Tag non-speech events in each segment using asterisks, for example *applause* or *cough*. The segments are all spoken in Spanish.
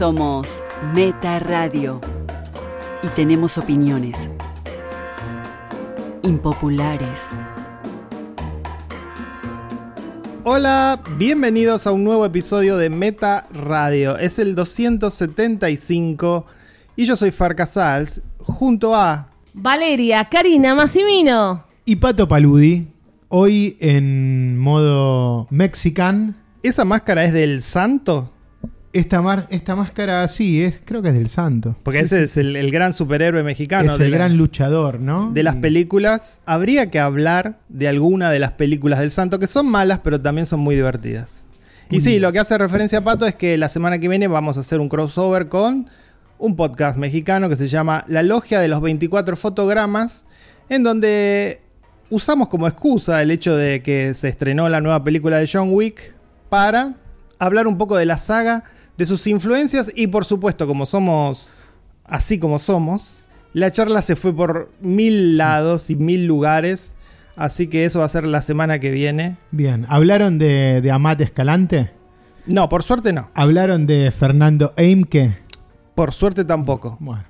Somos Meta Radio y tenemos opiniones impopulares. Hola, bienvenidos a un nuevo episodio de Meta Radio. Es el 275 y yo soy Farcasals junto a Valeria, Karina, Massimino. Y Pato Paludi, hoy en modo mexican. ¿Esa máscara es del santo? Esta, mar- esta máscara, sí, es, creo que es del santo. Porque Sí, ese sí, es el, el gran superhéroe mexicano es el la- gran luchador, ¿no? de las películas. Habría que hablar de alguna de las películas del santo que son malas, pero también son muy divertidas. Y sí, lo que hace referencia a Pato es que la semana que viene vamos a hacer un crossover con un podcast mexicano que se llama La Logia de los 24 Fotogramas, en donde usamos como excusa el hecho de que se estrenó la nueva película de John Wick para hablar un poco de la saga, de sus influencias y por supuesto, como somos así como somos, la charla se fue por mil lados y mil lugares, así que eso va a ser la semana que viene. Bien, ¿hablaron de, de Amat Escalante? No, por suerte no. ¿Hablaron de Fernando Eimke? Por suerte tampoco. Bueno,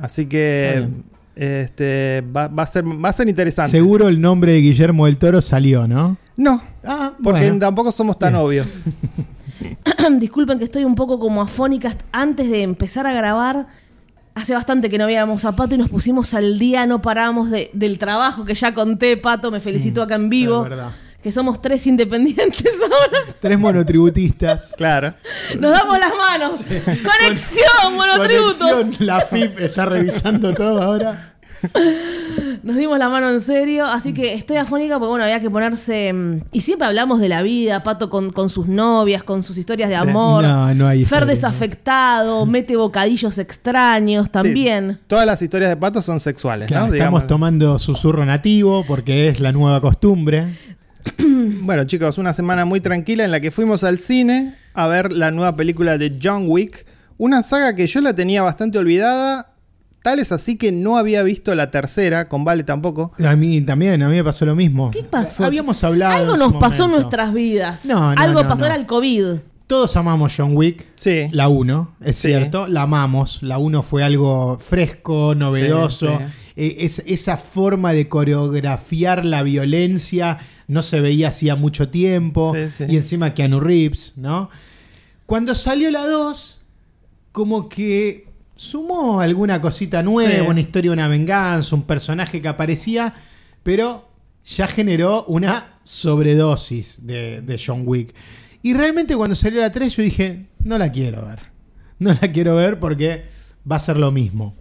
Así que este, va, va a ser, va a ser interesante. seguro el nombre de Guillermo del Toro salió, ¿no? No, Ah, porque bueno. tampoco somos tan Bien. obvios. *laughs* *clears throat* Disculpen que estoy un poco como afónica. Antes de empezar a grabar, hace bastante que no veíamos a Pato y nos pusimos al día, no parábamos de- del trabajo que ya conté, Pato, me felicito acá en vivo. Es verdad. Que somos tres independientes *laughs* ahora. Tres monotributistas. Claro. Nos damos las manos. Conexión, monotributo. Conexión, la FIP está revisando todo ahora. Nos dimos la mano en serio, así que estoy afónica porque bueno, había que ponerse... mm, Y siempre hablamos de la vida, Pato con, con sus novias, con sus historias de amor. No, no hay Fer historia, desafectado, mete bocadillos extraños también. Sí, todas las historias de pato son sexuales, Claro, ¿no? estamos Digamos. tomando susurro nativo porque es la nueva costumbre. *clears throat* Bueno, chicos, una semana muy tranquila en la que fuimos al cine a ver la nueva película de John Wick. Una saga que yo la tenía bastante olvidada. Tal es así que no había visto la tercera, con Vale tampoco. A mí también, a mí me pasó lo mismo. ¿Qué pasó? Habíamos hablado. Algo nos pasó en nuestras vidas. No, no, Algo no, pasó, no. era el COVID. Todos amamos John Wick. Sí. La 1, es Sí. cierto. La amamos. La 1 fue algo fresco, novedoso. Sí, Eh, es- esa forma de coreografiar la violencia no se veía hacía mucho tiempo. Sí, sí. Y encima Keanu Reeves, ¿no? Cuando salió la 2, como que sumó alguna cosita nueva, Sí. una historia, una venganza, un personaje que aparecía, pero ya generó una sobredosis de, de John Wick. Y realmente cuando salió la 3 yo dije, no la quiero ver. No la quiero ver porque va a ser lo mismo.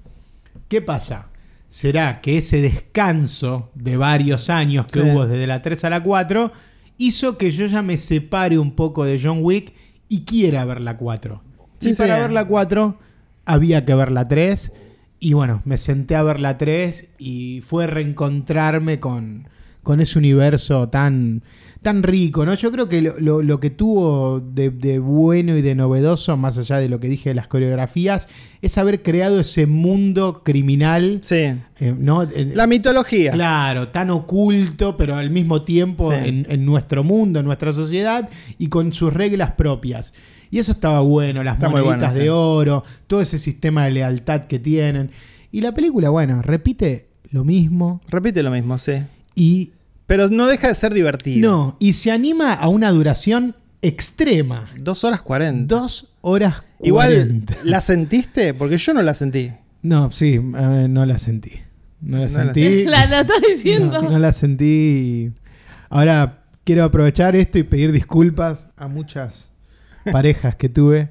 ¿Qué pasa? ¿Será que ese descanso de varios años que Sí. hubo desde la 3 a la 4 hizo que yo ya me separe un poco de John Wick y quiera ver la 4? Sí, y para ver la 4 había que ver la 3 y bueno, me senté a ver la 3 y fue reencontrarme con, con ese universo tan, tan rico, ¿no? Yo creo que lo, lo- lo que tuvo de, de bueno y de novedoso, más allá de lo que dije de las coreografías, es haber creado ese mundo criminal, Sí. eh, ¿no? Eh, La mitología. Claro, tan oculto, pero al mismo tiempo Sí. en, en nuestro mundo, en nuestra sociedad, y con sus reglas propias. Y eso estaba bueno, las Está moneditas bueno, de sí. oro, todo ese sistema de lealtad que tienen. Y la película, bueno, repite lo mismo Repite lo mismo, sí. y Pero no deja de ser divertido. no, y se anima a una duración extrema. Dos horas cuarenta. Dos horas Igual, cuarenta. ¿la sentiste? Porque yo no la sentí. No, sí, eh, no la sentí. No la No sentí. *laughs* La, la estás diciendo. No, no la sentí. Ahora quiero aprovechar esto y pedir disculpas a muchas parejas que tuve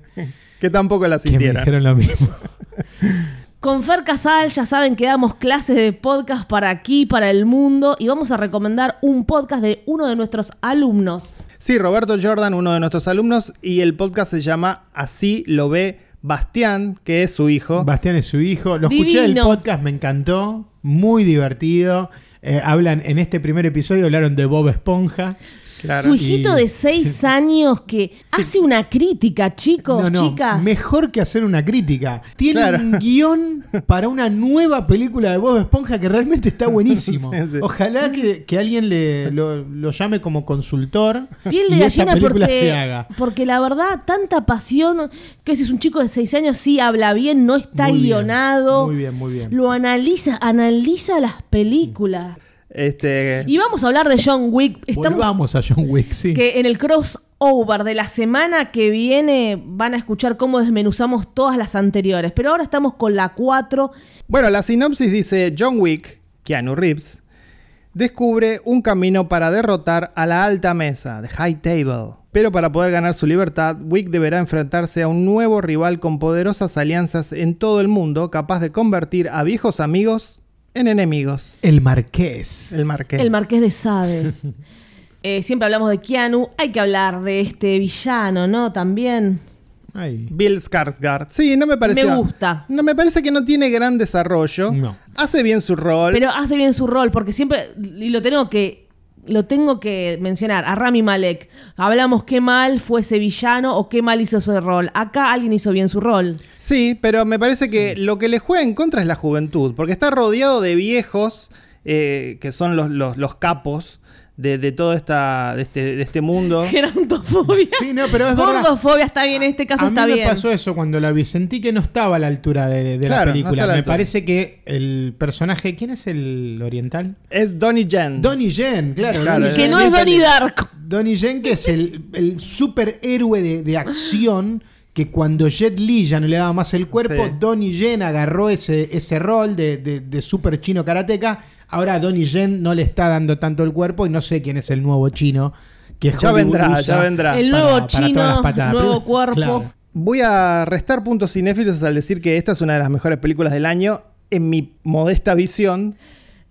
Que tampoco la que me sintieron. dijeron lo mismo. *laughs* Con Fer Casal ya saben que damos clases de podcast para aquí, para el mundo, y vamos a recomendar un podcast de uno de nuestros alumnos. Sí, Roberto Jordan, uno de nuestros alumnos, y el podcast se llama Así lo ve Bastián, que es su hijo. Bastián es su hijo. Lo escuché del podcast, me encantó. Muy divertido. Eh, hablan en este primer episodio hablaron de Bob Esponja. Claro. Su hijito Y- de seis *laughs* años que hace una crítica, chicos, No, no, chicas. mejor que hacer una crítica. Tiene Claro. un guion para una nueva película de Bob Esponja que realmente está *laughs* buenísimo. Sí, sí. Ojalá que, que alguien le, lo, lo llame como consultor Piel de y esa película porque, se haga. porque la verdad, tanta pasión, que si es un chico de seis años, sí habla bien, no está Muy bien, guionado. muy bien, muy bien. Lo analiza, analiza las películas. Este, Y vamos a hablar de John Wick. Estamos, Volvamos a John Wick, sí. que en el crossover de la semana que viene van a escuchar cómo desmenuzamos todas las anteriores. Pero ahora estamos con la 4. Bueno, la sinopsis dice John Wick, Keanu Reeves, descubre un camino para derrotar a la alta mesa, The High Table. Pero para poder ganar su libertad, Wick deberá enfrentarse a un nuevo rival con poderosas alianzas en todo el mundo, capaz de convertir a viejos amigos en enemigos. El Marqués. El Marqués. El Marqués de Sade. *laughs* Eh, siempre hablamos de Keanu. Hay que hablar de este villano, ¿no? También. Ay. Bill Skarsgård. Sí, no me parece. Me gusta. No me parece que no tiene gran desarrollo. No. Hace bien su rol. Pero hace bien su rol, porque siempre, y lo tengo que, lo tengo que mencionar, a Rami Malek. Hablamos qué mal fue ese villano o qué mal hizo su rol. Acá alguien hizo bien su rol. Sí, pero me parece que lo que le juega en contra es la juventud, porque está rodeado de viejos eh, que son los, los, los capos de, de todo esta, de, este, de este mundo. *laughs* Gerontofobia. Sí, no, pero es verdad. Gordofobia está bien, en este caso a mí me pasó eso cuando la vi. Sentí que no estaba a la altura de, de Claro, la película. está a la me altura. parece que el personaje. ¿Quién es el oriental? Es Donnie Yen. Donnie Yen, claro. Claro, Donnie que no es Donnie Darko. Donnie Yen, que es el, el superhéroe de, de acción. Que cuando Jet Li ya no le daba más el cuerpo, Sí. Donnie Yen agarró ese, ese rol de, de, de super chino karateca. Ahora a Donnie Yen no le está dando tanto el cuerpo y no sé quién es el nuevo chino. Que Ya vendrá, ya vendrá. El para- nuevo para todas chino, las patadas. nuevo Pero- cuerpo. claro. Voy a restar puntos cinéfilos al decir que esta es una de las mejores películas del año, en mi modesta visión.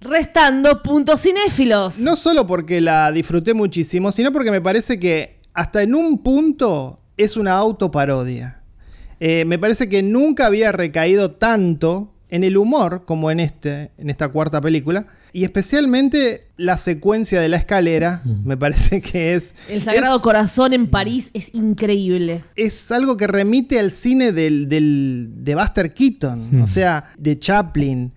Restando puntos cinéfilos. No solo porque la disfruté muchísimo, sino porque me parece que hasta en un punto es una autoparodia. Eh, me parece que nunca había recaído tanto en el humor como en, este, en esta cuarta película. Y especialmente la secuencia de la escalera, me parece que es... El Sagrado es- Corazón en París es increíble. es algo que remite al cine del, del- de Buster Keaton, o sea, de Chaplin.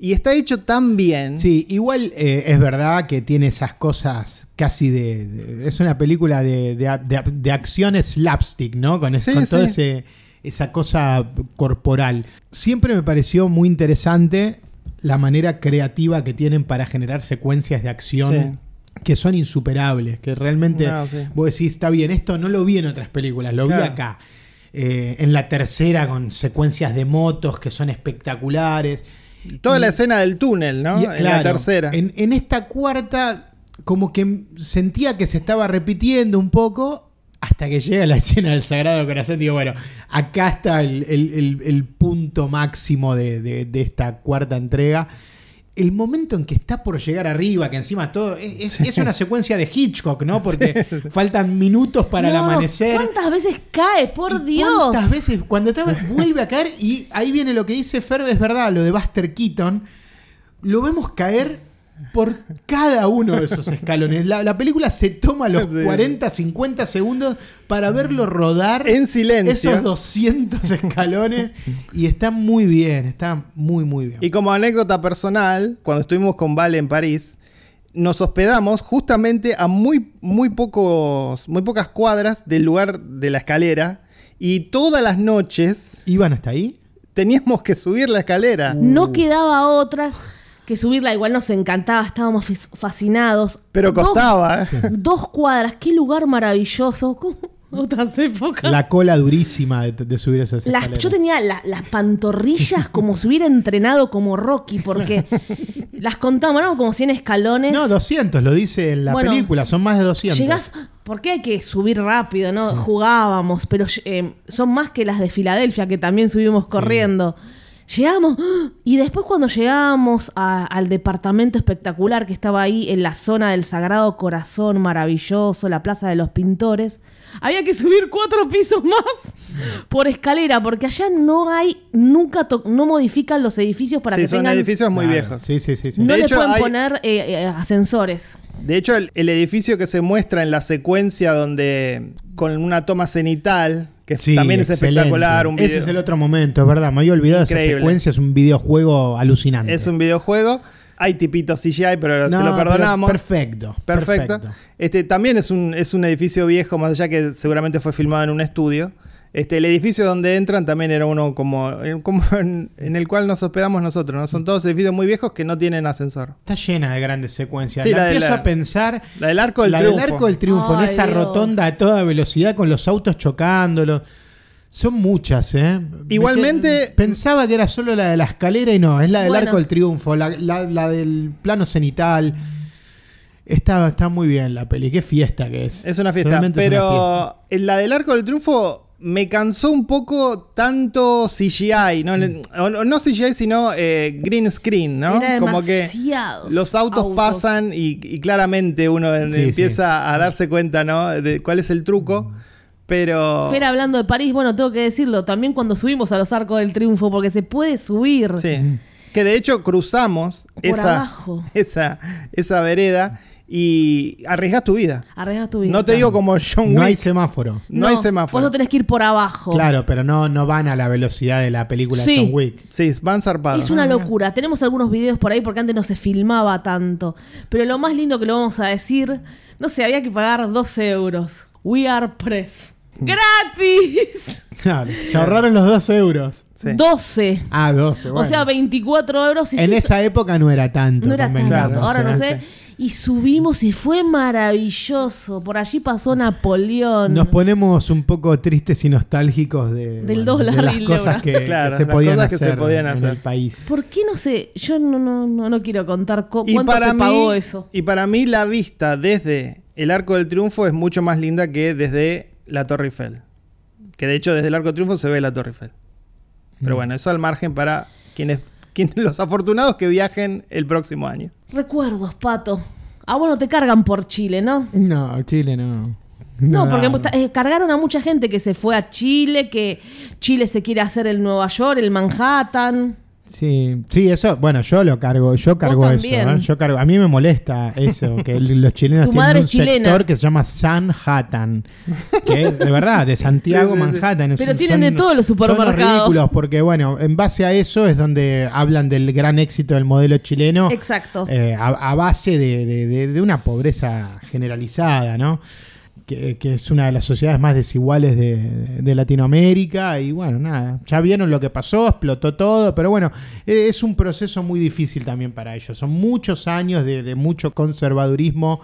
Y está hecho tan bien. Sí, igual eh, es verdad que tiene esas cosas casi de. de- es una película de, de, de- de acción slapstick, ¿no? Con, es- Sí, con sí. todo ese esa cosa corporal. Siempre me pareció muy interesante la manera creativa que tienen para generar secuencias de acción que son insuperables, que realmente No, sí. vos decís, está bien, esto no lo vi en otras películas, lo vi acá. Eh, en la tercera con secuencias de motos que son espectaculares. Toda Y- la escena del túnel, ¿no? y, en la tercera. En, en esta cuarta, como que sentía que se estaba repitiendo un poco hasta que llega la *laughs* escena del Sagrado Corazón. Digo, bueno, acá está el, el- el- el punto máximo de, de- de esta cuarta entrega. El momento en que está por llegar arriba, que encima todo. Es, es una secuencia de Hitchcock, ¿no? Porque faltan minutos para el amanecer. ¿Cuántas veces cae? Por ¿Y Dios. ¿Cuántas veces? Cuando estaba, vuelve a caer y ahí viene lo que dice Ferb, es verdad, lo de Buster Keaton. Lo vemos caer por cada uno de esos escalones. La, la película se toma los Sí. 40, 50 segundos para verlo rodar En silencio. esos 200 escalones y está muy bien, está muy, muy bien. Y como anécdota personal, cuando estuvimos con Vale en París, nos hospedamos justamente a muy, muy, pocos, muy pocas cuadras del lugar de la escalera. Y todas las noches ¿Iban hasta ahí? teníamos que subir la escalera. No quedaba otra que subirla. Igual nos encantaba, estábamos fas- fascinados. Pero Dos- costaba. ¿eh? Dos cuadras, qué lugar maravilloso. *laughs* ¿Cómo? Otras épocas. La cola durísima de, de subir esas Las- escaleras. yo tenía la- las pantorrillas como si hubiera entrenado como Rocky, porque *laughs* las contamos, ¿no? Como 100 escalones. No, 200, lo dice en la Bueno, película, son más de 200. Llegás, porque hay que subir rápido, ¿no? Jugábamos, pero eh, son más que las de Filadelfia, que también subimos corriendo. Llegamos y después cuando llegamos al departamento espectacular que estaba ahí en la zona del Sagrado Corazón, maravilloso, la Plaza de los Pintores, había que subir cuatro pisos más por escalera porque allá no hay, nunca, to- no modifican los edificios para Sí, que son tengan... edificios muy Claro, viejos. Sí, sí, sí. sí. No De le hecho, pueden hay- poner eh, eh, ascensores. De hecho, el, el edificio que se muestra en la secuencia donde con una toma cenital, que Sí, también es excelente. espectacular, un Ese video- es el otro momento, es verdad. Me había olvidado esa Increíble. secuencia. Es un videojuego alucinante. es un videojuego. Hay tipitos CGI, pero No, se lo perdonamos. Perfecto. Perfecto. Este también es un, es un edificio viejo, más allá que seguramente fue filmado en un estudio. Este, el edificio donde entran también era uno como, eh, como *laughs* en, en el cual nos hospedamos nosotros. ¿no? Son todos edificios muy viejos que no tienen ascensor. Está llena de grandes secuencias. Sí, la, la de empiezo la- a pensar. La del arco del la triunfo. del arco del triunfo, en esa Dios. rotonda a toda velocidad con los autos chocándolos. Son muchas, ¿eh? Igualmente- Pensaba que era solo la de la escalera y no, es la del Bueno. arco del triunfo, la, la- la del plano cenital. Está, está muy bien la peli, qué fiesta que es. Es una fiesta. Realmente es una fiesta. pero en la del arco del triunfo me cansó un poco tanto CGI. No, o no- no CGI, sino eh, green screen, ¿no? Era Como que los autos, autos. pasan y, y claramente uno Sí, empieza a darse cuenta, ¿no? De cuál es el truco. Pero. Fer hablando de París, bueno, tengo que decirlo, también cuando subimos a los arcos del triunfo, porque se puede subir. Sí. Que de hecho cruzamos Por esa, abajo. *laughs* esa, esa vereda y arriesgas tu vida. Arriesgas tu vida. No te digo como John No hay Wick. semáforo. No, hay semáforo. Vos no tenés que ir por abajo. Claro, pero no, no van a la velocidad de la película Sí. de John Wick. Sí, van zarpados. Es una locura. Tenemos algunos videos por ahí porque antes no se filmaba tanto. Pero lo más lindo que lo vamos a decir, no sé, había que pagar 12 euros. We are press. ¡Gratis! *laughs* Claro, se ahorraron los dos euros. Sí. 12. Ah, 12. O bueno. sea, 24 euros. Y en esa época no era tanto. No era convengamos, tanto, ahora no ¿eh? sé. Y subimos y fue maravilloso. Por allí pasó Napoleón. Nos ponemos un poco tristes y nostálgicos de, Del bueno, dólar de las y el cosas euro. que, que Claro, se las podían cosas que hacer se podían en hacer. el país. ¿Por qué no sé? Yo no, no, no, no quiero contar co- cuánto para, se mí, pagó eso. y para mí la vista desde el Arco del Triunfo es mucho más linda que desde la Torre Eiffel. Que de hecho desde el Arco Triunfo se ve la Torre Eiffel. Pero Mm. bueno, eso al margen para quienes, quienes los afortunados que viajen el próximo año. Recuerdos, Pato. Ah, bueno, te cargan por Chile, ¿no? No, Chile no. No, porque eh, cargaron a mucha gente que se fue a Chile, que Chile se quiere hacer el Nueva York, el Manhattan. Sí, sí, eso, bueno, yo lo cargo, yo cargo eso. ¿eh? yo cargo, a mí me molesta eso, *laughs* que los chilenos tienen un chilena. sector que se llama Sanhattan, que es de verdad, de *laughs* Santiago, Sí, sí, sí. Manhattan. es- Pero tienen de todos los Son supermercados. los ridículos, porque bueno, en base a eso es donde hablan del gran éxito del modelo chileno, Exacto. eh, a, a base de, de- de- de una pobreza generalizada, ¿no? Que, que es una de las sociedades más desiguales de, de Latinoamérica. Y bueno, nada, ya vieron lo que pasó, explotó todo, pero bueno, eh, es un proceso muy difícil también para ellos. Son muchos años de, de mucho conservadurismo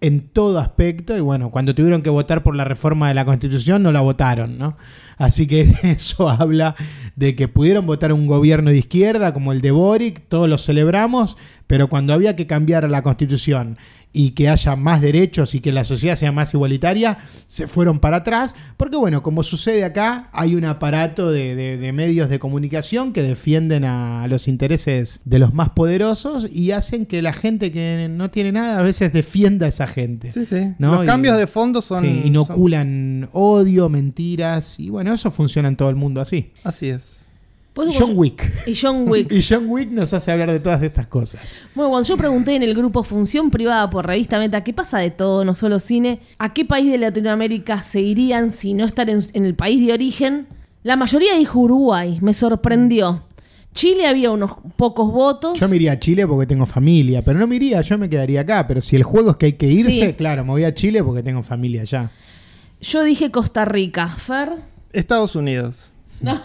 en todo aspecto y bueno, cuando tuvieron que votar por la reforma de la Constitución no la votaron, ¿no? Así que *laughs* eso habla de que pudieron votar un gobierno de izquierda como el de Boric, todos lo celebramos, pero cuando había que cambiar la Constitución y que haya más derechos y que la sociedad sea más igualitaria, se fueron para atrás, porque bueno, como sucede acá, hay un aparato de, de- de medios de comunicación que defienden a los intereses de los más poderosos y hacen que la gente que no tiene nada a veces defienda a esa gente. Sí, sí. ¿no? Los Y- cambios de fondo son, Sí, son- inoculan odio, mentiras, y bueno, eso funciona en todo el mundo así. Así es. Pues, John Wick. Y John Wick. *laughs* Y John Wick nos hace hablar de todas estas cosas. Bueno, cuando yo pregunté en el grupo Función Privada por Revista Meta, ¿qué pasa de todo, no solo cine? ¿A qué país de Latinoamérica se irían si no estar en, en el país de origen? La mayoría dijo Uruguay, me sorprendió. Chile había unos pocos votos. Yo me iría a Chile porque tengo familia, pero no me iría, yo me quedaría acá. Pero si el juego es que hay que irse, Sí. claro, me voy a Chile porque tengo familia allá. Yo dije Costa Rica. ¿Fer? Estados Unidos. No.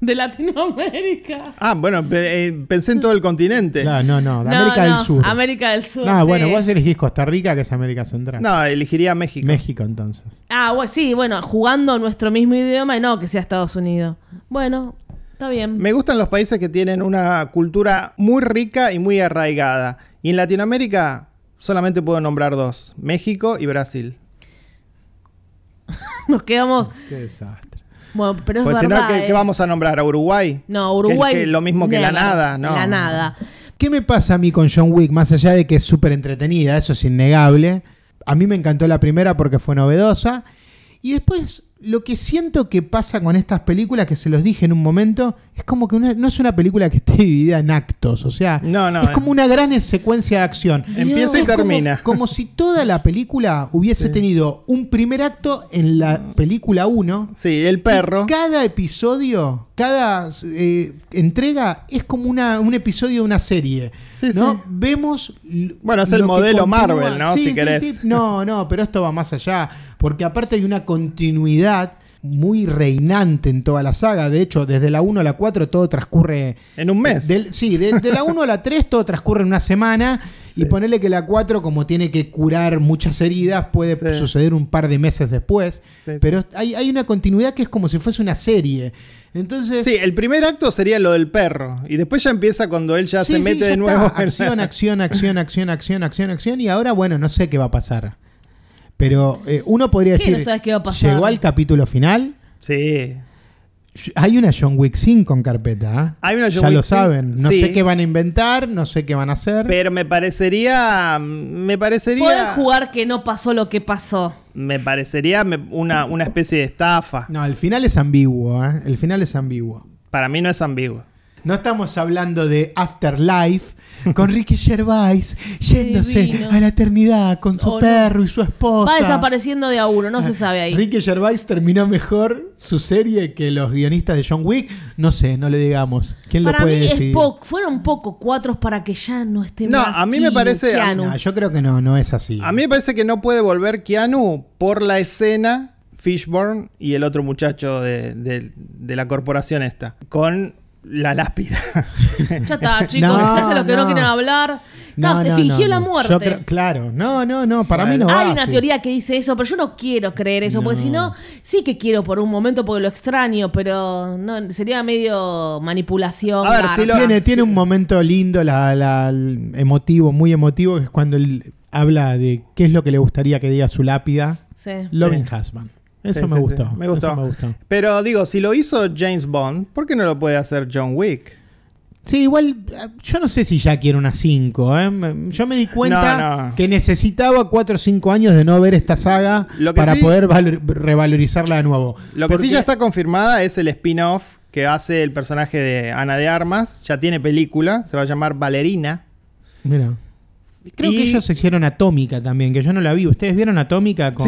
De Latinoamérica. Ah, bueno, pe- eh, pensé en todo el continente. Claro, no, no, de No, América no, del Sur. América del Sur. No, sí. bueno, vos elegís Costa Rica, que es América Central. No, elegiría México. México, entonces. Ah, bueno, sí, bueno, jugando nuestro mismo idioma y no que sea Estados Unidos. Bueno, está bien. Me gustan los países que tienen una cultura muy rica y muy arraigada. Y en Latinoamérica solamente puedo nombrar dos: México y Brasil. *laughs* Nos quedamos. Qué desastre. Bueno, pero es Porque si no, verdad. ¿qué, eh. qué vamos a nombrar? ¿A Uruguay? No, Que- Uruguay. que lo mismo que la nada, ¿no? La nada. ¿Qué me pasa a mí con John Wick? Más allá de que es súper entretenida, eso es innegable. A mí me encantó la primera porque fue novedosa. Y después, lo que siento que pasa con estas películas, que se los dije en un momento, es como que una- no es una película que esté *laughs* dividida en actos. O sea, No, no, es como una gran secuencia de acción. Empieza y Es como- termina. *laughs* Como, si toda la película hubiese tenido un primer acto en la película 1. Sí, el perro. Y cada episodio, cada eh, entrega es como una, un episodio de una serie. Sí, ¿no? sí. Vemos. Bueno, es el modelo. Marvel, ¿no? Si querés. No, no, pero esto va más allá. Porque aparte hay una continuidad muy reinante en toda la saga. De hecho, desde la 1 a la 4 todo transcurre. En un mes. Del- sí, de, de la 1 a la 3 todo transcurre en una semana. *laughs* Sí. Y ponerle que la 4, como tiene que curar muchas heridas, puede Sí. suceder un par de meses después. Sí. Pero hay, hay una continuidad que es como si fuese una serie. Entonces. Sí, el primer acto sería lo del perro. Y después ya empieza cuando él ya se mete ya de nuevo. Acción, acción, acción, acción, acción, acción, acción. Y ahora, bueno, no sé qué va a pasar. Pero eh, uno podría ¿Qué decir. no sabes qué va a pasar? Llegó al capítulo final. Sí. Hay una John Wick 5 en carpeta. ¿eh? Hay una John ya Wick lo 5, saben. No sí. sé qué van a inventar, no sé qué van a hacer. Pero me parecería. Me parecería. jugar que no pasó lo que pasó. Me parecería me- una, una especie de estafa. No, el final es ambiguo. ¿eh? El final es ambiguo. Para mí no es ambiguo. No estamos hablando de Afterlife con Ricky Gervais yéndose divino. a la eternidad con su Oh, no. perro y su esposa. Va desapareciendo de a uno, no se sabe ahí. Ricky Gervais terminó mejor su serie que los guionistas de John Wick. No sé, no le digamos. ¿Quién Para lo puede mí es decidir? poco, fueron poco cuatros para que ya no esté No, más. a mí me Keanu, parece- Keanu. No, yo creo que no, no es así. A mí me parece que no puede volver Keanu por la escena Fishburne y el otro muchacho de, de- de la corporación esta. Con la lápida. *laughs* Ya está, *laughs* chicos, No, se hace lo que no, no. quieren hablar. No, No, se fingió no, la muerte. Yo creo- claro, no, no, no, para mí no va Hay una teoría que dice eso, pero yo no quiero creer eso, porque si no, sí que quiero por un momento porque lo extraño, pero no sería medio manipulación. A ver, garca. si lo- Tiene, sí. tiene un momento lindo, la, la- el emotivo, muy emotivo, que es cuando él habla de qué es lo que le gustaría que diga su lápida. Sí. Loving Sí. Husband. Eso Sí, me, sí, gustó. sí. Me gustó. Eso me gustó. Pero digo, si lo hizo James Bond, ¿por qué no lo puede hacer John Wick? Sí, igual, eh, yo no sé si ya quiero una 5. ¿eh? Yo me di cuenta No, no. que necesitaba 4 o 5 años de no ver esta saga para sí- poder valor- revalorizarla de nuevo. Lo que sí ya está confirmada es el spin-off que hace el personaje de Ana de Armas. Ya tiene película, se va a llamar Valerina. Mira. Creo Y- que ellos hicieron Atómica también, que yo no la vi. ¿Ustedes vieron Atómica con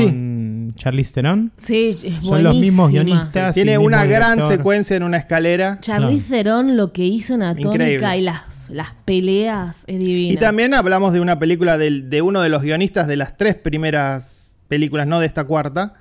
Charlize Theron? Sí, es Son los mismos guionistas. Tiene una gran director. secuencia en una escalera. Charlize Theron lo que hizo en Atómica Increíble. y las, las peleas es divina. Y también hablamos de una película de, uno de los guionistas de las tres primeras películas, no de esta cuarta,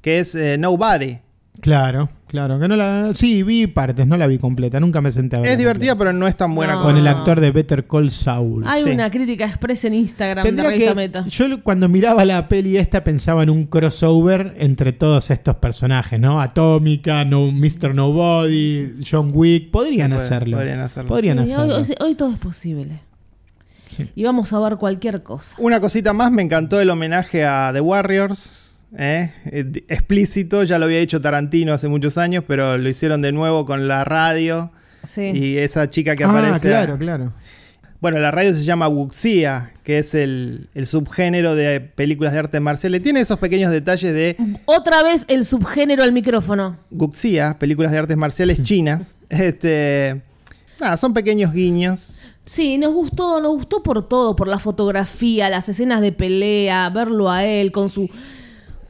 que es eh, Nobody. Claro, claro. Que no la, sí, vi partes, no la vi completa. Nunca me senté a verla Es divertida, completa. pero no es tan buena No. como Con el actor de Better Call Saul. Hay Sí. una crítica expresa en Instagram de Tendría Revista que, Meta. yo cuando miraba la peli esta pensaba en un crossover entre todos estos personajes, ¿no? Atómica, no, Mr. Nobody, John Wick, podrían hacerlo. podrían hacerlo. Podrían Sí, hacerlo. hoy todo es posible. Sí. Y vamos a ver cualquier cosa. Una cosita más, me encantó el homenaje a The Warriors. ¿Eh? Eh, Explícito, ya lo había hecho Tarantino hace muchos años, pero lo hicieron de nuevo con la radio. Sí. Y esa chica que ah, aparece. claro, claro. Bueno, la radio se llama Wuxia, que es el, el subgénero de películas de arte marcial. Tiene esos pequeños detalles de Otra vez el subgénero al micrófono. Guxia, películas de artes marciales chinas. *laughs* Este, nada, son pequeños guiños. Sí, nos gustó, nos gustó por todo, por la fotografía, las escenas de pelea, verlo a él con su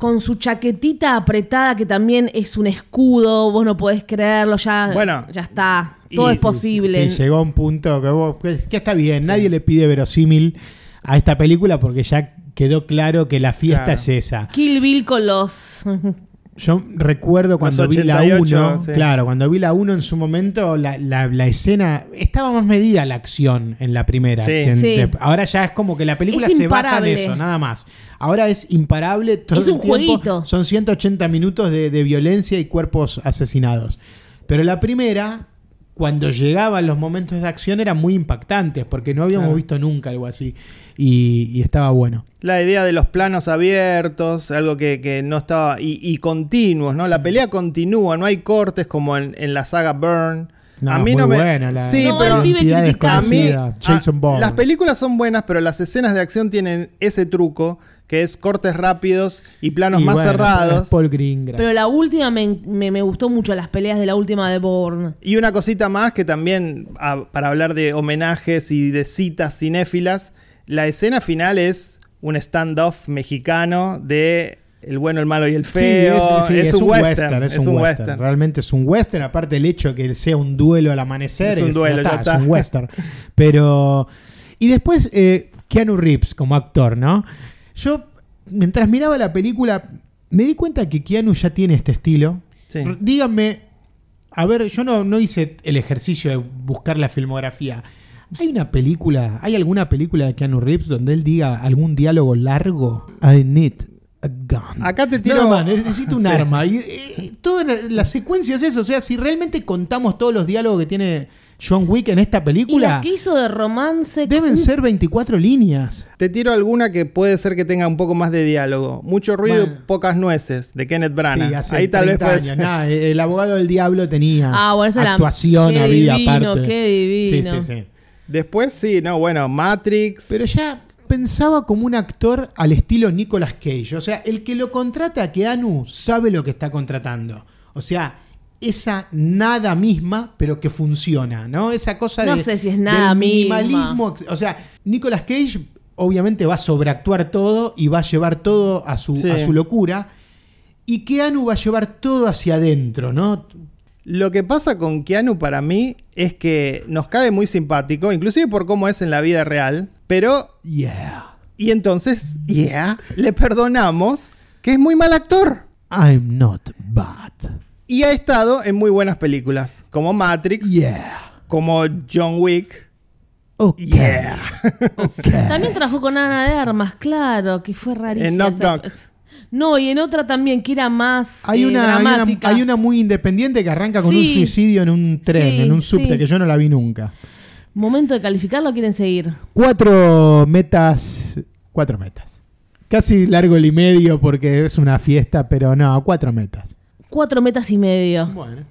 con su chaquetita apretada que también es un escudo, vos no podés creerlo, ya, Bueno, ya está, todo y es posible. Sí, llegó a un punto que, vos- que- que está bien. Nadie le pide verosímil a esta película porque ya quedó claro que la fiesta Claro. es esa. Kill Bill con los Yo recuerdo cuando vi la 88, 1, sí. claro, cuando vi la 1 en su momento, la, la- la escena, estaba más medida la acción en la primera. Sí. en- Sí. de- ahora ya es como que la película Es se basa en eso, nada más. Ahora es imparable todo Es el un tiempo. jueguito. Son 180 minutos de, de violencia y cuerpos asesinados. Pero la primera cuando llegaban los momentos de acción eran muy impactantes, porque no habíamos Claro. visto nunca algo así. Y, y estaba bueno. La idea de los planos abiertos, algo que, que no estaba. Y, y continuos, ¿no? La pelea continúa, no hay cortes como en, en la saga Burn. No, a mí muy no me. buena la sí, No, pero. A mí. Jason a- Bourne. las películas son buenas, pero las escenas de acción tienen ese truco que es cortes rápidos y planos Y más bueno, cerrados. Paul Greengrass. Pero la última me, me- me gustó mucho, las peleas de la última de Bourne. Y una cosita más que también, a- para hablar de homenajes y de citas cinéfilas, la escena final es un standoff mexicano de el bueno, el malo y el Sí, feo. es, sí, es, es un western. es, un western. Realmente es un western. Aparte el hecho de que sea un duelo al amanecer. Es un duelo, ya ya está, está. Es un western. *laughs* Pero. Y después, eh, Keanu Reeves como actor, ¿no? Yo, mientras miraba la película, me di cuenta que Keanu ya tiene este estilo. Sí. Díganme. A ver, yo no, no hice el ejercicio de buscar la filmografía. ¿Hay una película, hay alguna película de Keanu Reeves donde él diga algún diálogo largo? I need a gun. Acá te tiro- No, man, necesito un *laughs* Sí. arma. Y, eh, toda la, la secuencia es eso. O sea, si realmente contamos todos los diálogos que tiene John Wick en esta Y película, las que hizo de romance. deben ser 24 líneas. Te tiro alguna que puede ser que tenga un poco más de diálogo. Mucho ruido, Bueno. pocas nueces, de Kenneth Branagh. Sí, hace Ahí tal vez 30 puede años. Nah, el abogado del diablo tenía Ah, bueno, esa era- actuación, qué había divino, aparte. qué divino. Sí, sí, sí. Después sí, no, bueno, Matrix. Pero ya pensaba como un actor al estilo Nicolas Cage. O sea, el que lo contrata a Keanu sabe lo que está contratando. O sea, esa nada misma, pero que funciona, ¿no? Esa cosa No de, sé si es nada del misma. minimalismo. O sea, Nicolas Cage obviamente va a sobreactuar todo y va a llevar todo a su, Sí. a su locura. Y Keanu va a llevar todo hacia adentro, ¿no? Lo que pasa con Keanu para mí es que nos cae muy simpático, inclusive por cómo es en la vida real, pero... Yeah. Y entonces, yeah, le perdonamos que es muy mal actor. I'm not bad. Y ha estado en muy buenas películas, como Matrix, Yeah. como John Wick. Okay. Yeah. *laughs* Okay. También trabajó con Ana de Armas, claro, que fue rarísimo. En Knock Knock. No, y en otra también, que era más Hay eh, una, hay, una, dramática. hay una muy independiente que arranca con Sí. un suicidio en un tren, Sí, en un subte, sí. que yo no la vi nunca. Momento de calificarlo, quieren seguir. Cuatro metas. Cuatro metas. Casi largo el y medio porque es una fiesta, pero no, cuatro metas. Cuatro metas y medio. Bueno.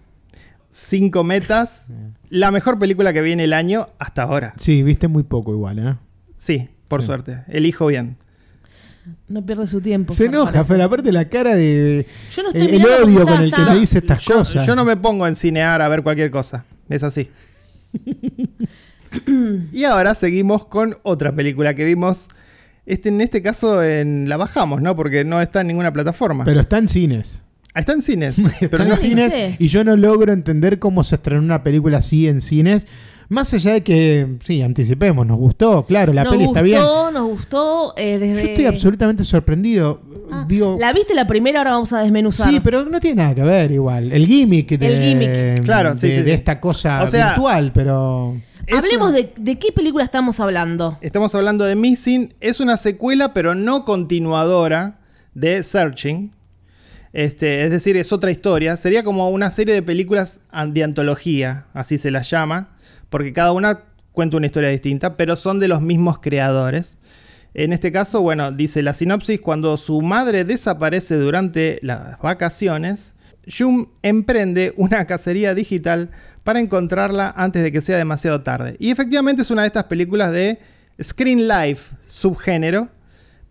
Cinco metas. La mejor película que viene el año hasta ahora. Sí, viste muy poco igual, ¿eh? Sí, por Sí. suerte. Elijo bien. No pierde su tiempo. Se enoja, pero aparte la cara de. Yo no estoy el, el odio con el que me dice estas Yo, cosas. yo no me pongo en cinear a ver cualquier cosa. Es así. *coughs* y ahora seguimos con otra película que vimos. Este, en este caso en, la bajamos, ¿no? Porque no está en ninguna plataforma. Pero está en cines. Ah, está en cines. *laughs* Está pero en cines sí. y yo no logro entender cómo se estrenó una película así en cines. Más allá de que, sí, anticipemos, nos gustó, claro, la nos peli gustó, está bien. nos gustó. eh, desde... Yo estoy absolutamente sorprendido. Ah, Digo, ¿La viste la primera? Ahora vamos a desmenuzar. sí, pero no tiene nada que ver igual. El gimmick de, El gimmick. Claro, sí, de, sí, de sí. esta cosa O sea, virtual, pero... Hablemos una- de, de qué película estamos hablando. Estamos hablando de Missing. Es una secuela, pero no continuadora de Searching. Este, es decir, es otra historia. Sería como una serie de películas de antología, así se las llama, porque cada una cuenta una historia distinta, pero son de los mismos creadores. En este caso, bueno, dice la sinopsis, cuando su madre desaparece durante las vacaciones, Jung emprende una cacería digital para encontrarla antes de que sea demasiado tarde. Y efectivamente es una de estas películas de Screen Life, subgénero,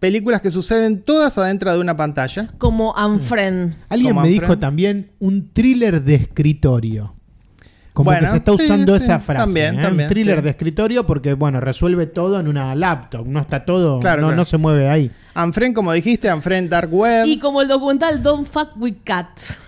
películas que suceden todas adentro de una pantalla. Como Unfriend. Alguien Como me dijo también un thriller de escritorio. Como Bueno, que se está sí, usando sí, esa frase. también, ¿eh? también, un thriller sí. de escritorio porque, bueno, resuelve todo en una laptop. No está todo, Claro, no, claro. no se mueve ahí. Unfriend, como dijiste, Unfriend Dark Web. Y como el documental Don't Fuck With Cats.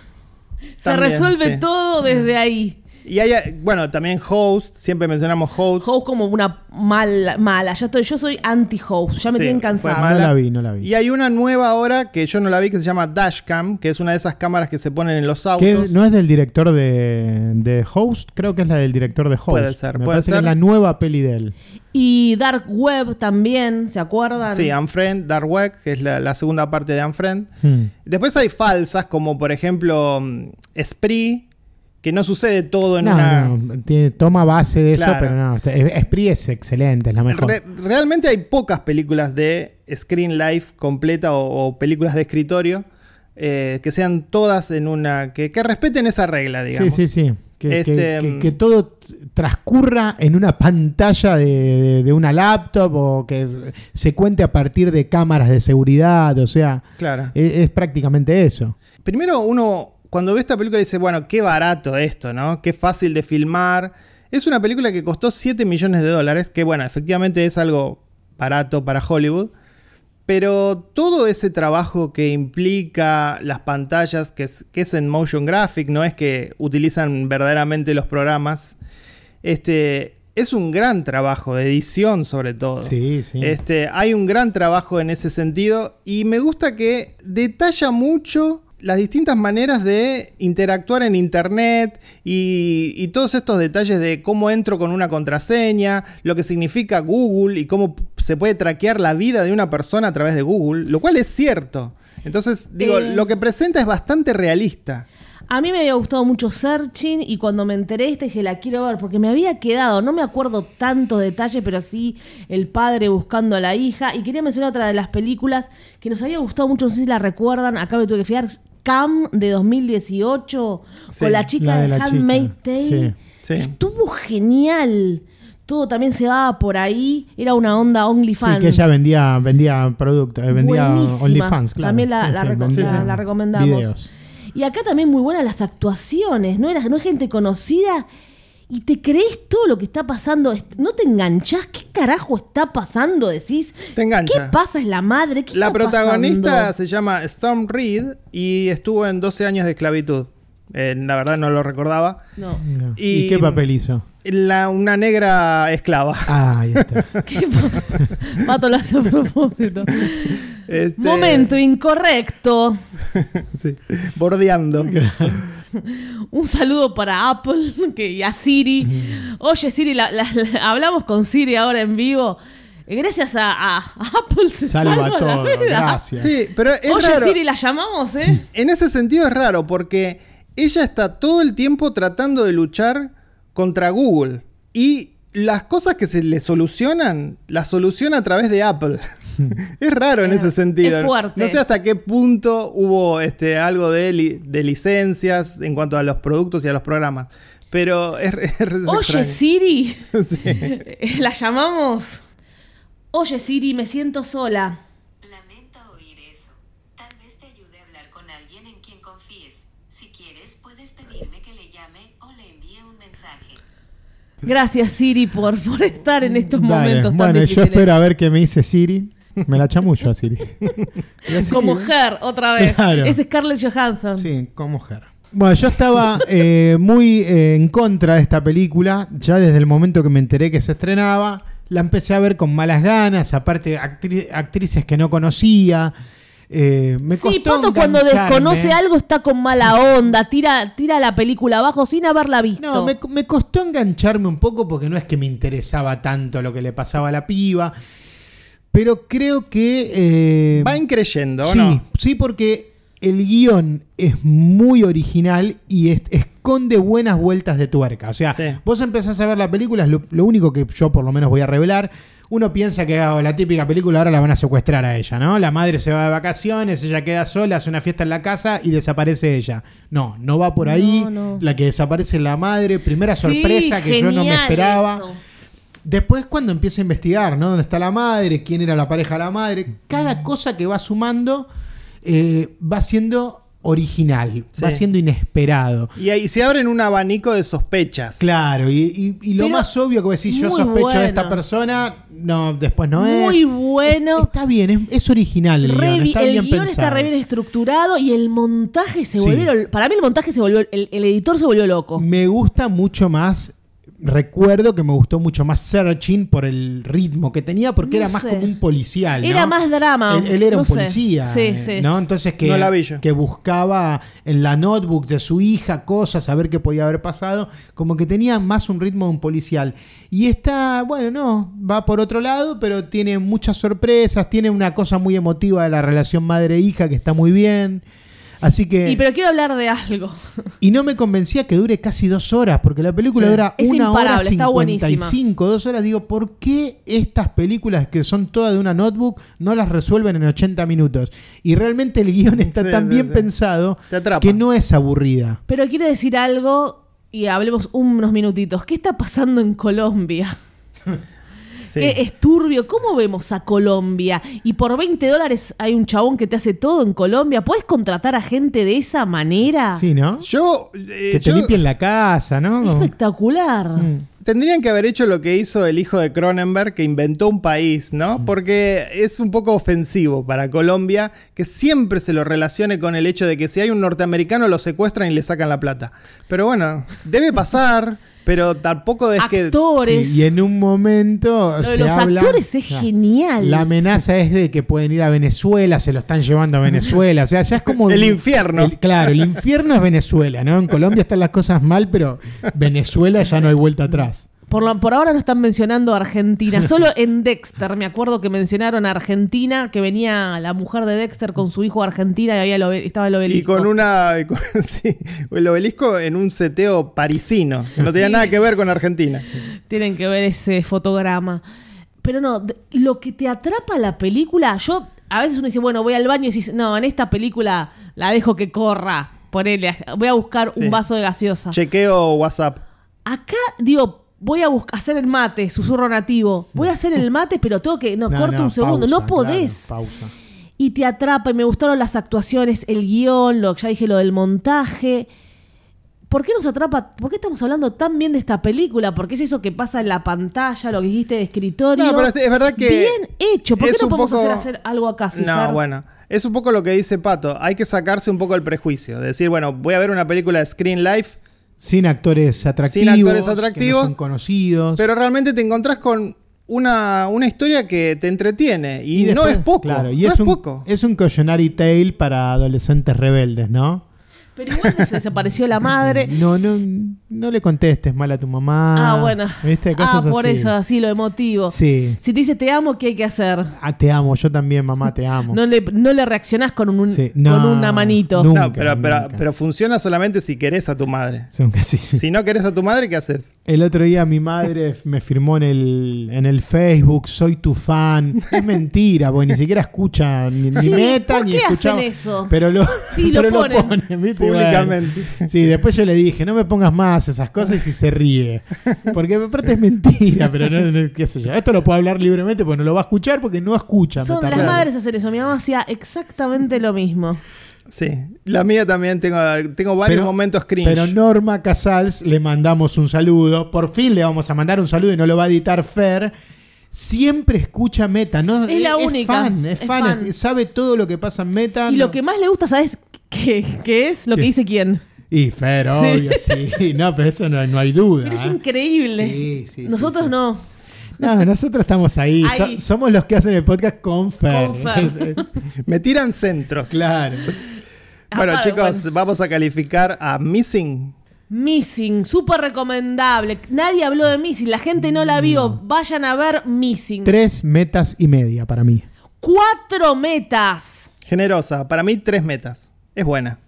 Se resuelve sí. todo desde ahí. Y hay, bueno, también Host, siempre mencionamos Host. Host como una mala, mala. Ya estoy, yo soy anti-host, ya me Sí, tienen cansado. mala. No la vi, no la vi. Y hay una nueva ahora que yo no la vi que se llama Dashcam, que es una de esas cámaras que se ponen en los autos. Que no es del director de, de Host, creo que es la del director de Host. Puede ser, Me puede parece que ser. es la nueva peli de él. Y Dark Web también, ¿se acuerdan? Sí, Unfriend, Dark Web, que es la, la segunda parte de Unfriend. Hmm. Después hay falsas, como por ejemplo mm, Spree, que no sucede todo en No, una... no, tiene- toma base de eso, pero no. está- es- Esprit es excelente, es la mejor. Re- realmente hay pocas películas de screen life completa o, o películas de escritorio eh, que sean todas en una... Que, que respeten esa regla, sí, digamos. sí, sí. Que- Este, que- mm. que todo transcurra en una pantalla de, de- de una laptop o que se cuente a partir de cámaras de seguridad, o sea, Claro. es, es prácticamente eso. Primero uno, cuando ve esta película dice, bueno, qué barato esto, ¿no? Qué fácil de filmar. Es una película que costó 7 millones de dólares, que bueno, efectivamente es algo barato para Hollywood. Pero todo ese trabajo que implica las pantallas, que es, que es en motion graphic, no es que utilizan verdaderamente los programas, este, es un gran trabajo de edición sobre todo. Sí, sí. Este, hay un gran trabajo en ese sentido y me gusta que detalla mucho las distintas maneras de interactuar en internet y, y todos estos detalles de cómo entro con una contraseña, lo que significa Google y cómo se puede traquear la vida de una persona a través de Google, lo cual es cierto. Entonces, digo, Eh. lo que presenta es bastante realista. A mí me había gustado mucho Searching y cuando me enteré esta dije la quiero ver porque me había quedado, no me acuerdo tantos detalles, pero sí el padre buscando a la hija. Y quería mencionar otra de las películas que nos había gustado mucho, no sé si la recuerdan, acá me tuve que fijar, Cam de 2018 Sí, con la chica la de de, Handmaid's Tale. sí. Sí. Estuvo genial. Todo también se va por ahí. Era una onda Sí, OnlyFans. que ella vendía, vendía productos, eh, vendía. OnlyFans, claro. También la- Sí, la sí, reco- vendía la- la recomendamos. Videos. Y acá también muy buenas las actuaciones, ¿no? Era, no es gente conocida y te crees todo lo que está pasando. No te enganchás. ¿Qué carajo está pasando? Decís. Te engancha. ¿Qué pasa? Es la madre. ¿Qué La está protagonista pasando? se llama Storm Reed y estuvo en 12 años de esclavitud. Eh, la verdad no lo recordaba. No. No. ¿Y, Y- qué papel hizo? La- una negra esclava. Ah, ahí está. *laughs* ¿Qué pa- Pato lo hace a propósito. Este, Momento incorrecto. *laughs* sí, bordeando. *laughs* Un saludo para Apple *laughs* que, y a Siri. Oye, Siri, la- la- la- hablamos con Siri ahora en vivo. Gracias a, a- a Apple se salva, Salva la todo, vida. gracias. Sí, pero es Oye, raro. Siri, la llamamos, ¿eh? *laughs* En ese sentido es raro porque ella está todo el tiempo tratando de luchar contra Google y las cosas que se le solucionan las soluciona a través de Apple. *laughs* es raro en Es- ese sentido. es fuerte. No sé hasta qué punto hubo este, algo de, li- de licencias en cuanto a los productos y a los programas. Pero es, *laughs* es Oye, extraño. Siri, *laughs* Sí. la llamamos. Oye, Siri, me siento sola. Lamento oír eso. Tal vez te ayude a hablar con alguien en quien confíes. Si quieres, puedes pedirme que le llame o le envíe un mensaje. Gracias, Siri, por, por estar en estos Dale. momentos tan Bueno, yo difíciles. espero a ver qué me dice Siri. Me la chamucho a Siri. *laughs* Y así- Como Her, otra vez. Claro. Es Scarlett Johansson. Sí, como mujer. Bueno, yo estaba eh, muy eh, en contra de esta película, ya desde el momento que me enteré que se estrenaba. La empecé a ver con malas ganas, aparte actri- actrices que no conocía. Eh, me Sí, Pato cuando desconoce algo está con mala onda, tira, tira la película abajo sin haberla visto. No, me, me costó engancharme un poco porque no es que me interesaba tanto lo que le pasaba a la piba. Pero creo que. eh, Va increyendo, ¿o sí, no? sí, porque el guion es muy original y es- esconde buenas vueltas de tuerca. O sea, Sí. vos empezás a ver la película, es lo, lo único que yo por lo menos voy a revelar. Uno piensa que ah, la típica película ahora la van a secuestrar a ella, ¿no? La madre se va de vacaciones, ella queda sola, hace una fiesta en la casa y desaparece ella. No, no va por ahí. No, no. La que desaparece es la madre, primera Sí, sorpresa que yo no me esperaba. eso. Después cuando empieza a investigar, ¿no? ¿Dónde está la madre? ¿Quién era la pareja de la madre? Cada cosa que va sumando eh, va siendo original, va siendo inesperado. Y ahí se abren un abanico de sospechas. Claado, y, y- y lo Pero más obvio que decís, yo sospecho de esta persona, no, después no es. Muy bueno. Está bien, es, es original el guion, está el bien guion está re bien estructurado y el montaje se Sí. volvió. Para mí, el montaje se volvió. El, el editor se volvió loco. Me gusta mucho más. Recuerdo que me gustó mucho más Searching por el ritmo que tenía, porque No era más sé. como un policial. ¿no? Era más drama. Él, él era No un sé. policía. Sí, eh, sí. ¿no? Entonces que, No la vi yo. que buscaba en la notebook de su hija cosas, a ver qué podía haber pasado. Como que tenía más un ritmo de un policial. Y está, bueno, no, va por otro lado, pero tiene muchas sorpresas. Tiene una cosa muy emotiva de la relación madre-hija que está muy bien. Así que. Y pero quiero hablar de algo. Y no me convencía que dure casi dos horas, porque la película Sí. dura Es una hora cincuenta y cinco, dos horas. Digo, ¿por qué estas películas que son todas de una notebook no las resuelven en 80 minutos? Y realmente el guion está Sí, tan sí, bien sí. pensado que no es aburrida. Pero quiero decir algo y hablemos unos minutitos. ¿Qué está pasando en Colombia? *laughs* Sí. Que es turbio. ¿Cómo vemos a Colombia? Y por 20 dólares hay un chabón que te hace todo en Colombia. ¿Puedes contratar a gente de esa manera? Sí, ¿no? Yo, eh, Que te yo- limpien la casa, ¿no? Espectacular. Mm. Tendrían que haber hecho lo que hizo el hijo de Cronenberg, que inventó un país, ¿no? Porque es un poco ofensivo para Colombia que siempre se lo relacione con el hecho de que si hay un norteamericano lo secuestran y le sacan la plata. Pero bueno, debe pasar, pero tampoco es que... Actores. Sí, y en un momento Lo de se los habla- actores es genial. La amenaza es de que pueden ir a Venezuela, se lo están llevando a Venezuela. O sea, ya es como. *laughs* El infierno. el- claro, el infierno es Venezuela, ¿no? En Colombia están las cosas mal, pero Venezuela ya no hay vuelta atrás. Por, lo- por ahora no están mencionando a Argentina. *laughs* Solo en Dexter me acuerdo que mencionaron a Argentina, que venía la mujer de Dexter con su hijo a Argentina y había el estaba el obelisco. Y con una... y con- *laughs* sí, el obelisco en un seteo parisino, que no tenía nada que ver con Argentina. Tienen que ver ese fotograma. Pero no, lo que te atrapa la película, yo a veces uno dice, bueno, voy al baño y dices, no, en esta película la dejo que corra. Ponele, voy a buscar Sí. un vaso de gaseosa. Chequeo WhatsApp. Acá, digo, voy a buscar hacer el mate, susurro nativo. Voy a hacer el mate, pero tengo que. No, *laughs* corto un segundo. pausa, no podés. claro, pausa. y te atrapa y me gustaron las actuaciones, el guion, lo ya dije lo del montaje. ¿Por qué nos atrapa? ¿Por qué estamos hablando tan bien de esta película? ¿Por qué es eso que pasa en la pantalla, lo que dijiste de escritorio? No, pero es- verdad que Bien hecho. ¿Por qué no podemos poco- hacer, hacer algo acá, No, bueno. Es un poco lo que dice Pato. Hay que sacarse un poco el prejuicio. De decir, bueno, voy a ver una película de Screen Life, Sin actores atractivos. actores Que atractivos, no son conocidos. pero realmente te encontrás con una, una historia que te entretiene. Y, no después- es poco. Claro, y no es, es, un, poco. es un cautionary tale para adolescentes rebeldes, ¿no? Pero igual no se desapareció la madre. *laughs* No, no, no le contestes mal a tu mamá. Ah, bueno. ¿Viste? Ah, por así. eso, así lo emotivo. Sí. Si te dice te amo, ¿qué hay que hacer? Ah, te amo, yo también, mamá, te amo. *laughs* No le, no le reaccionás con, un, Sí, con una manito. nunca. No, pero, pero, nunca. pero funciona solamente si querés a tu madre. Casi- Si no querés a tu madre, ¿qué haces? El otro día mi madre me firmó en el, en el Facebook, soy tu fan. Es mentira, porque ni siquiera escucha ni, ni Sí, meta ¿por ni qué escuchaba. hacen eso? Pero lo, Sí, *laughs* lo pero ponen. ¿viste? Públicamente. Bueno. Sí, después yo le dije, no me pongas más esas cosas y se ríe. Porque aparte es mentira, pero no, no, qué sé yo. Esto lo puedo hablar libremente porque no lo va a escuchar porque no escucha. Son las madres hacen eso. Mi mamá hacía exactamente lo mismo. Sí. La mía también tengo, tengo varios Pero- momentos cringe. Pero Norma Casals le mandamos un saludo. Por fin le vamos a mandar un saludo y no lo va a editar Fer. Siempre escucha Meta, ¿no? Es la única. fan, es, Es fan, fan. es- sabe todo lo que pasa en Meta. Y no- lo que más le gusta, ¿sabes qué, qué es? Lo ¿Qué? que dice quién. Y Fer, Sí. obvio, sí. *laughs* No, pero eso no, no hay duda. Pero es ¿eh? increíble. Sí, sí, Nosotros sí, sí. no. No, nosotros estamos ahí. Ahí. So- somos los que hacen el podcast con Fer. Con Fer. *laughs* Me tiran centros. claro. Bueno, Aparte, chicos, bueno. vamos a calificar a Missing. Missing, súper recomendable. Nadie habló de Missing, la gente no la vio. Vayan a ver Missing. Tres metas y media para mí. Cuatro metas. Generosa. Para mí, tres metas. Es buena.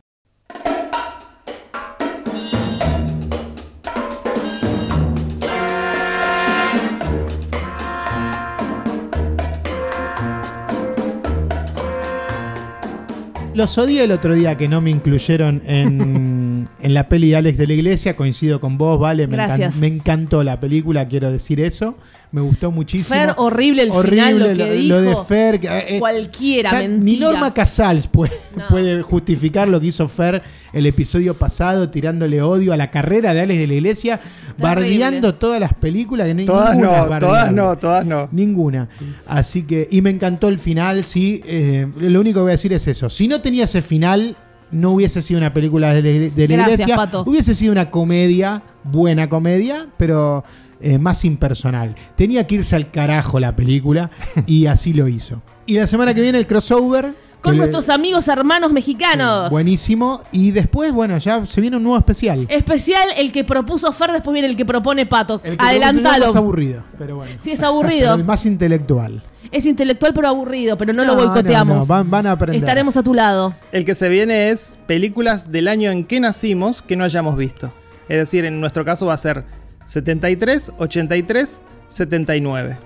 Los odié el otro día que no me incluyeron en, *laughs* en la peli de Alex de la Iglesia. Coincido con vos, Vale. Me, encan- Gracias. me encantó la película, quiero decir eso. Me gustó muchísimo. Fer, horrible el Horrible final, lo que lo, dijo. lo de Fer. eh, Cualquiera, ya mentira. Ni Norma Casals puede, No. *laughs* puede justificar lo que hizo Fer el episodio pasado, tirándole odio a la carrera de Alex de la Iglesia, bardeando todas las películas. que ni- Todas no, todas no, todas no. Ninguna. Así que, y me encantó el final, sí. eh, lo único que voy a decir es eso. Si no tenía ese final, no hubiese sido una película de la, de la Gracias, iglesia. Pato. Hubiese sido una comedia, buena comedia, pero eh, más impersonal. Tenía que irse al carajo la película y *laughs* así lo hizo. Y la semana que viene el crossover. con nuestros amigos hermanos mexicanos. Buenísimo. Y después, bueno, ya se viene un nuevo especial. Especial el que propuso Fer, después viene el que propone Pato. El que Adelantalo. Es aburrido, pero bueno. Sí, es aburrido. *laughs* Pero el más intelectual. Es intelectual pero aburrido, pero no, lo boicoteamos. no, no, van- van a aprender. Estaremos a tu lado. El que se viene es películas del año en que nacimos que no hayamos visto. Es decir, en nuestro caso va a ser 73, 83, 79.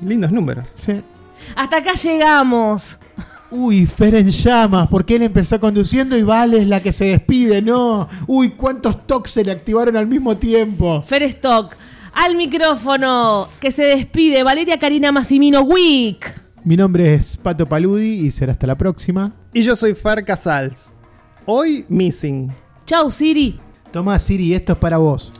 Lindos números. Sí. Hasta acá llegamos. Uy, Fer en llamas, porque él empezó conduciendo y Vale es la que se despide, no. Uy, cuántos toques se le activaron al mismo tiempo. Fer Stock. Al micrófono que se despide Valeria Karina Massimino Wick. Mi nombre es Pato Paludi y será hasta la próxima. Y yo soy Far Casals. Hoy Missing. Chau, Siri. Tomá, Siri, esto es para vos.